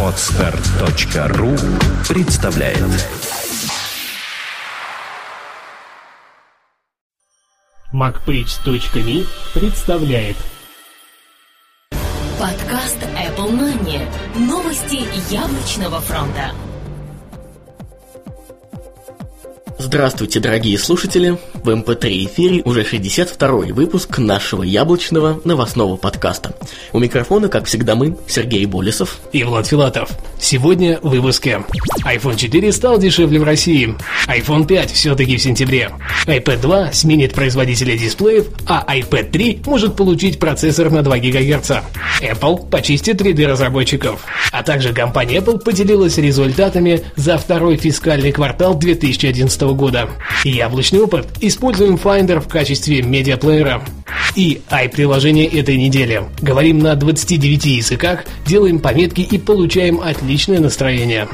Отстар.ру представляет MacPage.me представляет Подкаст Apple Money. Новости яблочного фронта. Здравствуйте, дорогие слушатели! В MP3 эфире уже 62-й выпуск нашего яблочного новостного подкаста. У микрофона, как всегда, мы, Сергей Болесов и Влад Филатов. Сегодня в выпуске. iPhone 4 стал дешевле в России. iPhone 5 все-таки в сентябре. iPad 2 сменит производителя дисплеев, а iPad 3 может получить процессор на 2 ГГц. Apple почистит 3D разработчиков. А также компания Apple поделилась результатами за второй фискальный квартал 2011 года. Яблочный опыт. Используем Finder в качестве медиаплеера. И i-приложение этой недели. Говорим на 29 языках, делаем пометки и получаем отличное настроение.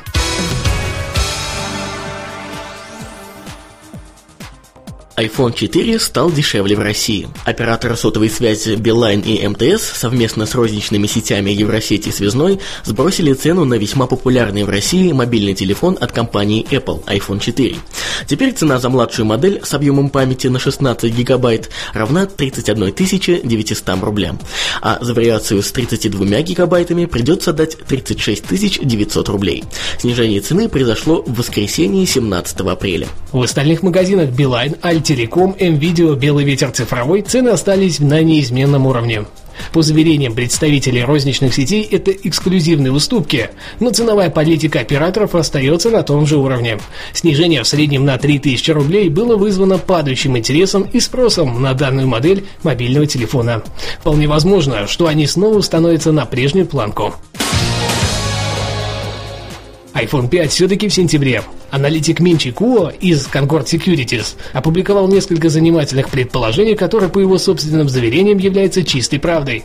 iPhone 4 стал дешевле в России. Операторы сотовой связи Beeline и МТС совместно с розничными сетями Евросети Связной сбросили цену на весьма популярный в России мобильный телефон от компании Apple iPhone 4. Теперь цена за младшую модель с объемом памяти на 16 гигабайт равна 31 900 рублям, а за вариацию с 32 гигабайтами придется дать 36 900 рублей. Снижение цены произошло в воскресенье 17 апреля. В остальных магазинах Beeline, Alti Телеком, МВидео, Белый ветер цифровой цены остались на неизменном уровне. По заверениям представителей розничных сетей, это эксклюзивные уступки, но ценовая политика операторов остается на том же уровне. Снижение в среднем на 3000 рублей было вызвано падающим интересом и спросом на данную модель мобильного телефона. Вполне возможно, что они снова становятся на прежнюю планку. iPhone 5 все-таки в сентябре. Аналитик Минчи Куо из Concord Securities опубликовал несколько занимательных предположений, которые, по его собственным заверениям, являются чистой правдой.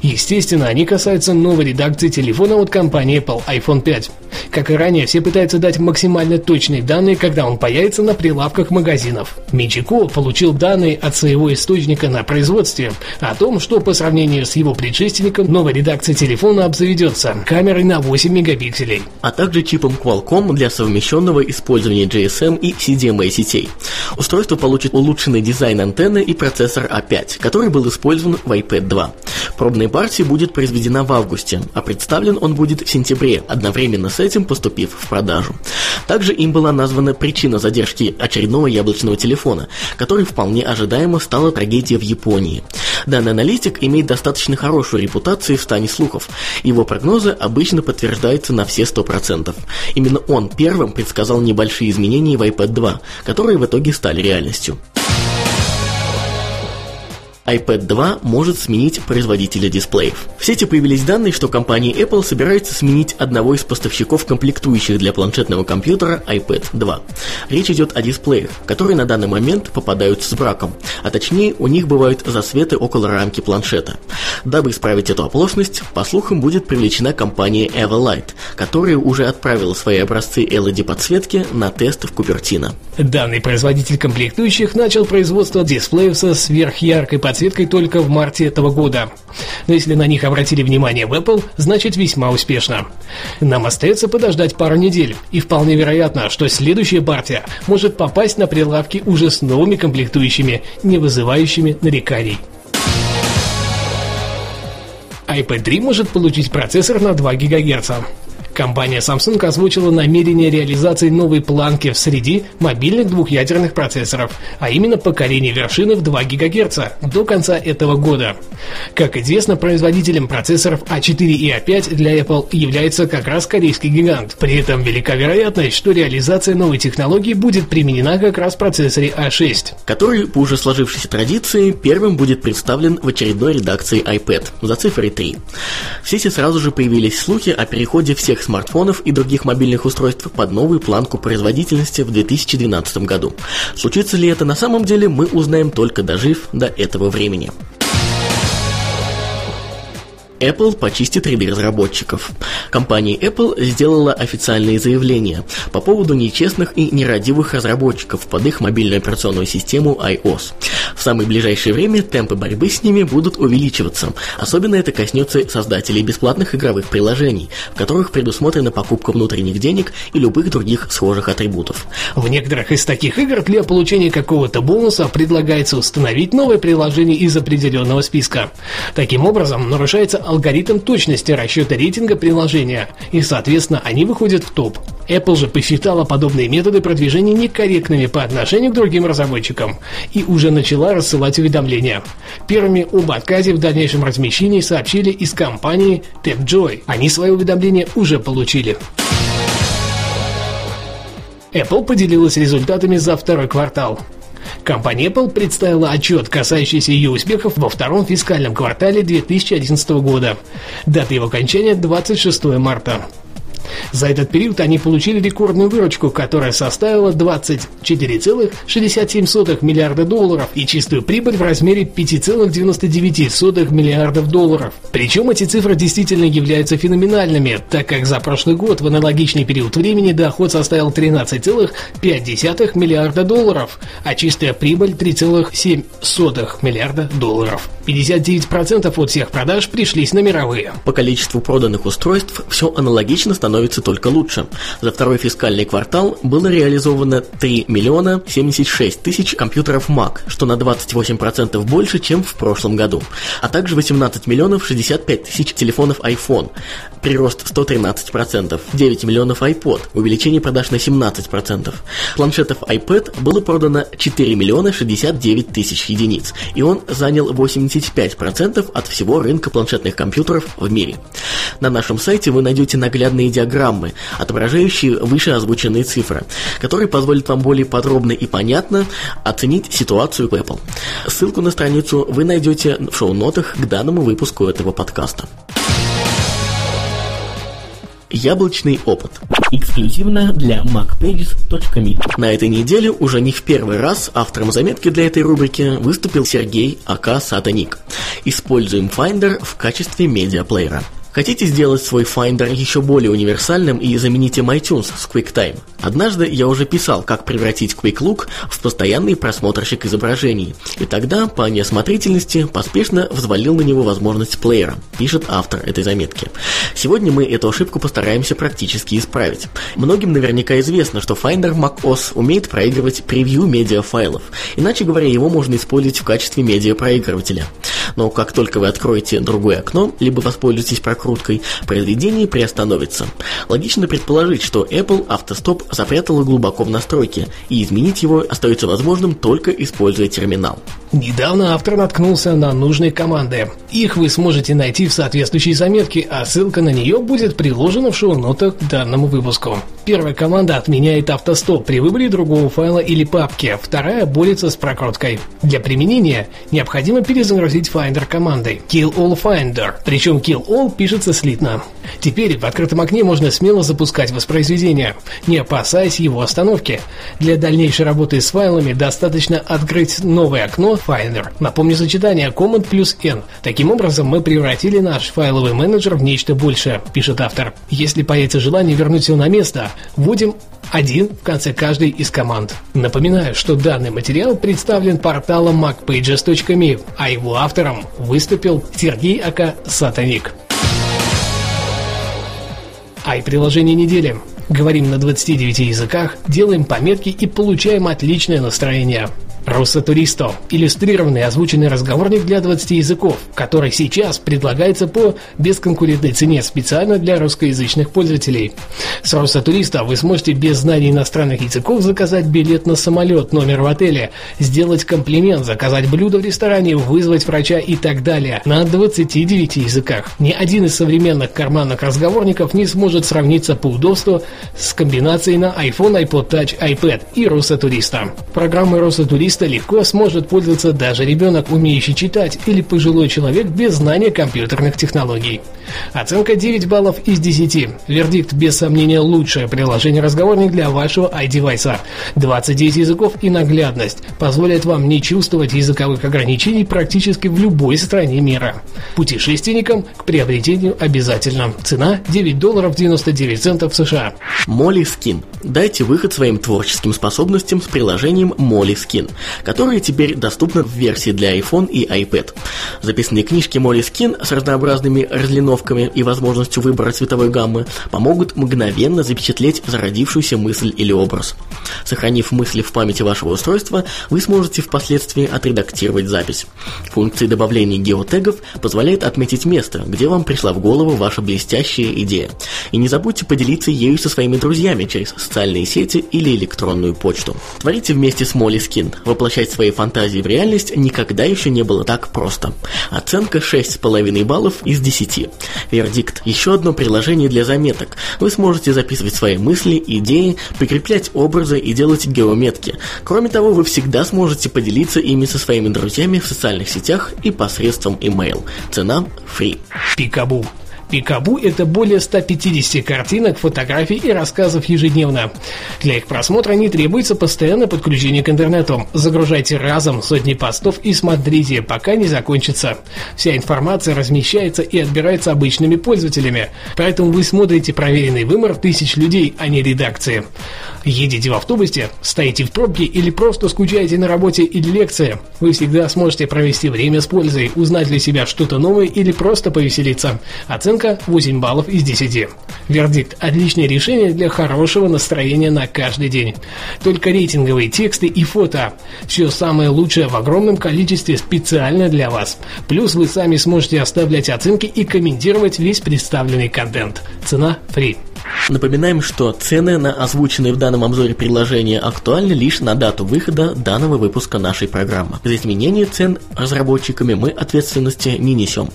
Естественно, они касаются новой редакции телефона от компании Apple iPhone 5. Как и ранее, все пытаются дать максимально точные данные, когда он появится на прилавках магазинов. Минчи Куо получил данные от своего источника на производстве о том, что по сравнению с его предшественником новая редакция телефона обзаведется камерой на 8 мегапикселей. А также чипом Qualcomm для совмещенного использования GSM и CDMA сетей. Устройство получит улучшенный дизайн антенны и процессор A5, а который был использован в iPad 2. Пробная партия будет произведена в августе, а представлен он будет в сентябре, одновременно с этим поступив в продажу. Также им была названа причина задержки очередного яблочного телефона, который вполне ожидаемо стала трагедией в Японии. Данный аналитик имеет достаточно хорошую репутацию в стане слухов. Его прогнозы обычно подтверждаются на все 100%. Именно он первым предсказал небольшие изменения в iPad 2, которые в итоге стали реальностью iPad 2 может сменить производителя дисплеев. В сети появились данные, что компания Apple собирается сменить одного из поставщиков комплектующих для планшетного компьютера iPad 2. Речь идет о дисплеях, которые на данный момент попадают с браком, а точнее у них бывают засветы около рамки планшета. Дабы исправить эту оплошность, по слухам будет привлечена компания Everlight, которая уже отправила свои образцы LED-подсветки на тест в Купертино. Данный производитель комплектующих начал производство дисплеев со сверхяркой подсветкой подсветкой только в марте этого года. Но если на них обратили внимание в Apple, значит весьма успешно. Нам остается подождать пару недель, и вполне вероятно, что следующая партия может попасть на прилавки уже с новыми комплектующими, не вызывающими нареканий iPad 3 может получить процессор на 2 ГГц. Компания Samsung озвучила намерение реализации новой планки в среде мобильных двухъядерных процессоров, а именно поколение вершины в 2 ГГц до конца этого года. Как известно, производителем процессоров А4 и А5 для Apple является как раз корейский гигант. При этом велика вероятность, что реализация новой технологии будет применена как раз в процессоре А6. Который, по уже сложившейся традиции, первым будет представлен в очередной редакции iPad за цифрой 3. В сети сразу же появились слухи о переходе всех смартфонов и других мобильных устройств под новую планку производительности в 2012 году. Случится ли это на самом деле, мы узнаем только дожив до этого времени. Apple почистит ряды разработчиков. Компания Apple сделала официальные заявления по поводу нечестных и нерадивых разработчиков под их мобильную операционную систему iOS. В самое ближайшее время темпы борьбы с ними будут увеличиваться. Особенно это коснется создателей бесплатных игровых приложений, в которых предусмотрена покупка внутренних денег и любых других схожих атрибутов. В некоторых из таких игр для получения какого-то бонуса предлагается установить новое приложение из определенного списка. Таким образом, нарушается алгоритм точности расчета рейтинга приложения, и, соответственно, они выходят в топ. Apple же посчитала подобные методы продвижения некорректными по отношению к другим разработчикам и уже начала рассылать уведомления. Первыми об отказе в дальнейшем размещении сообщили из компании TapJoy. Они свои уведомления уже получили. Apple поделилась результатами за второй квартал. Компания Apple представила отчет, касающийся ее успехов во втором фискальном квартале 2011 года. Дата его окончания 26 марта. За этот период они получили рекордную выручку, которая составила 24,67 миллиарда долларов и чистую прибыль в размере 5,99 миллиардов долларов. Причем эти цифры действительно являются феноменальными, так как за прошлый год в аналогичный период времени доход составил 13,5 миллиарда долларов, а чистая прибыль 3,7 миллиарда долларов. 59% от всех продаж пришлись на мировые. По количеству проданных устройств все аналогично становится только лучше. За второй фискальный квартал было реализовано 3 миллиона 76 тысяч компьютеров Mac, что на 28% больше, чем в прошлом году, а также 18 миллионов 65 тысяч телефонов iPhone, прирост 113%, 9 миллионов iPod, увеличение продаж на 17%. Планшетов iPad было продано 4 миллиона 69 тысяч единиц, и он занял 85% от всего рынка планшетных компьютеров в мире. На нашем сайте вы найдете наглядные диаграммы, отображающие выше озвученные цифры, которые позволят вам более подробно и понятно оценить ситуацию в Apple. Ссылку на страницу вы найдете в шоу-нотах к данному выпуску этого подкаста. Яблочный опыт. Эксклюзивно для macpages.me. На этой неделе уже не в первый раз автором заметки для этой рубрики выступил Сергей Ака Сатаник. Используем Finder в качестве медиаплеера. Хотите сделать свой Finder еще более универсальным и замените iTunes с QuickTime? Однажды я уже писал, как превратить Quick Look в постоянный просмотрщик изображений, и тогда, по неосмотрительности, поспешно взвалил на него возможность плеера, пишет автор этой заметки. Сегодня мы эту ошибку постараемся практически исправить. Многим наверняка известно, что Finder macOS умеет проигрывать превью медиафайлов, иначе говоря, его можно использовать в качестве медиапроигрывателя. Но как только вы откроете другое окно, либо воспользуетесь прокруткой, произведение приостановится. Логично предположить, что Apple автостоп запрятала глубоко в настройки, и изменить его остается возможным только используя терминал. Недавно автор наткнулся на нужные команды. Их вы сможете найти в соответствующей заметке, а ссылка на нее будет приложена в шоу-нотах к данному выпуску. Первая команда отменяет автостоп при выборе другого файла или папки, вторая борется с прокруткой. Для применения необходимо перезагрузить Finder командой Kill All Finder, причем Kill All пишется слитно. Теперь в открытом окне можно смело запускать воспроизведение, не опасаясь его остановки. Для дальнейшей работы с файлами достаточно открыть новое окно Finder. Напомню сочетание Command плюс N. Таким образом, мы превратили наш файловый менеджер в нечто большее, пишет автор. Если появится желание вернуть все на место, вводим один в конце каждой из команд. Напоминаю, что данный материал представлен порталом macpages.me, а его автором выступил Сергей Ака Сатаник. Ай-приложение недели. Говорим на 29 языках, делаем пометки и получаем отличное настроение. Руссо-туристо – иллюстрированный озвученный разговорник для 20 языков, который сейчас предлагается по бесконкурентной цене специально для русскоязычных пользователей. С Руссо-туриста вы сможете без знания иностранных языков заказать билет на самолет, номер в отеле, сделать комплимент, заказать блюдо в ресторане, вызвать врача и так далее на 29 языках. Ни один из современных карманных разговорников не сможет сравниться по удобству с комбинацией на iPhone, iPod Touch, iPad и Руссо-туриста. Программы Руссо-туриста 300 легко сможет пользоваться даже ребенок, умеющий читать, или пожилой человек без знания компьютерных технологий. Оценка 9 баллов из 10. Вердикт без сомнения лучшее приложение-разговорник для вашего iDevice. 29 языков и наглядность позволят вам не чувствовать языковых ограничений практически в любой стране мира. Путешественникам к приобретению обязательно. Цена 9 долларов 99 центов США. Molly Skin. Дайте выход своим творческим способностям с приложением Molly Skin, которое теперь доступно в версии для iPhone и iPad. Записные книжки Molly Skin с разнообразными разлиновками и возможностью выбора цветовой гаммы помогут мгновенно запечатлеть зародившуюся мысль или образ. Сохранив мысли в памяти вашего устройства, вы сможете впоследствии отредактировать запись. Функция добавления геотегов позволяет отметить место, где вам пришла в голову ваша блестящая идея. И не забудьте поделиться ею со своими друзьями через социальные сети или электронную почту. Творите вместе с Molly Skin. Воплощать свои фантазии в реальность никогда еще не было так просто. Оценка 6,5 баллов из 10. Вердикт. Еще одно приложение для заметок. Вы сможете записывать свои мысли, идеи, прикреплять образы и делать геометки. Кроме того, вы всегда сможете поделиться ими со своими друзьями в социальных сетях и посредством email. Цена free. Пикабу. Пикабу – это более 150 картинок, фотографий и рассказов ежедневно. Для их просмотра не требуется постоянное подключение к интернету. Загружайте разом сотни постов и смотрите, пока не закончится. Вся информация размещается и отбирается обычными пользователями, поэтому вы смотрите проверенный вымор тысяч людей, а не редакции. Едете в автобусе, стоите в пробке или просто скучаете на работе или лекции. Вы всегда сможете провести время с пользой, узнать для себя что-то новое или просто повеселиться. Оценка Оценка 8 баллов из 10. Вердикт – отличное решение для хорошего настроения на каждый день. Только рейтинговые тексты и фото. Все самое лучшее в огромном количестве специально для вас. Плюс вы сами сможете оставлять оценки и комментировать весь представленный контент. Цена free. Напоминаем, что цены на озвученные в данном обзоре предложения актуальны лишь на дату выхода данного выпуска нашей программы. За изменение цен разработчиками мы ответственности не несем.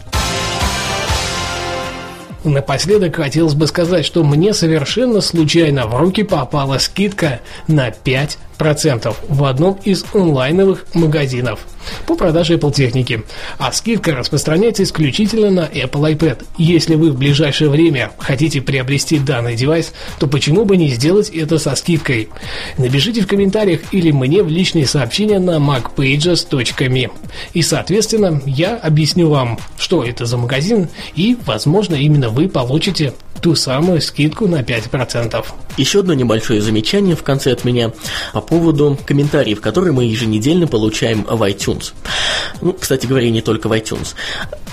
Напоследок хотелось бы сказать, что мне совершенно случайно в руки попала скидка на 5 процентов в одном из онлайновых магазинов по продаже Apple техники. А скидка распространяется исключительно на Apple iPad. Если вы в ближайшее время хотите приобрести данный девайс, то почему бы не сделать это со скидкой? Напишите в комментариях или мне в личные сообщения на macpages.me. И, соответственно, я объясню вам, что это за магазин, и, возможно, именно вы получите ту самую скидку на 5%. Еще одно небольшое замечание в конце от меня по поводу комментариев, которые мы еженедельно получаем в iTunes. Ну, кстати говоря, не только в iTunes.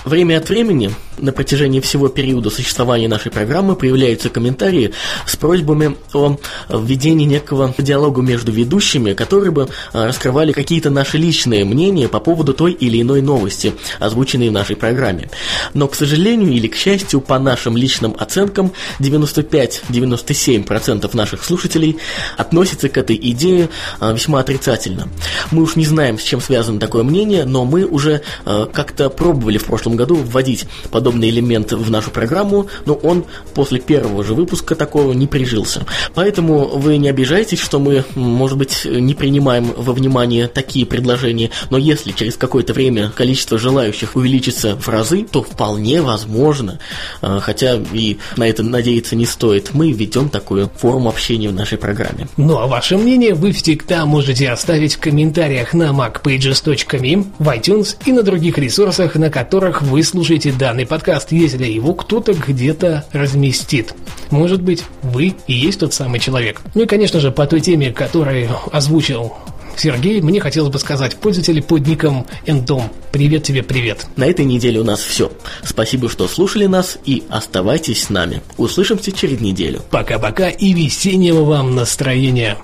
Время от времени, на протяжении всего периода существования нашей программы, появляются комментарии с просьбами о введении некого диалога между ведущими, которые бы а, раскрывали какие-то наши личные мнения по поводу той или иной новости, озвученной в нашей программе. Но, к сожалению или к счастью, по нашим личным оценкам, 95-97% наших слушателей относятся к этой идее а, весьма отрицательно. Мы уж не знаем, с чем связано такое мнение, но мы уже а, как-то пробовали в прошлом году вводить подобный элемент в нашу программу, но он после первого же выпуска такого не прижился. Поэтому вы не обижайтесь, что мы, может быть, не принимаем во внимание такие предложения, но если через какое-то время количество желающих увеличится в разы, то вполне возможно, а, хотя и на это надеяться не стоит, мы введем такую форму общения в нашей программе. Ну а ваше мнение вы всегда можете оставить в комментариях на macpages.me, в iTunes и на других ресурсах, на которых вы слушаете данный подкаст, если его кто-то где-то разместит. Может быть, вы и есть тот самый человек. Ну и, конечно же, по той теме, которую озвучил Сергей, мне хотелось бы сказать пользователи под ником Эндом. Привет тебе, привет. На этой неделе у нас все. Спасибо, что слушали нас и оставайтесь с нами. Услышимся через неделю. Пока-пока и весеннего вам настроения.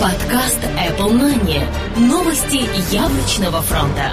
Подкаст Apple Money. Новости яблочного фронта.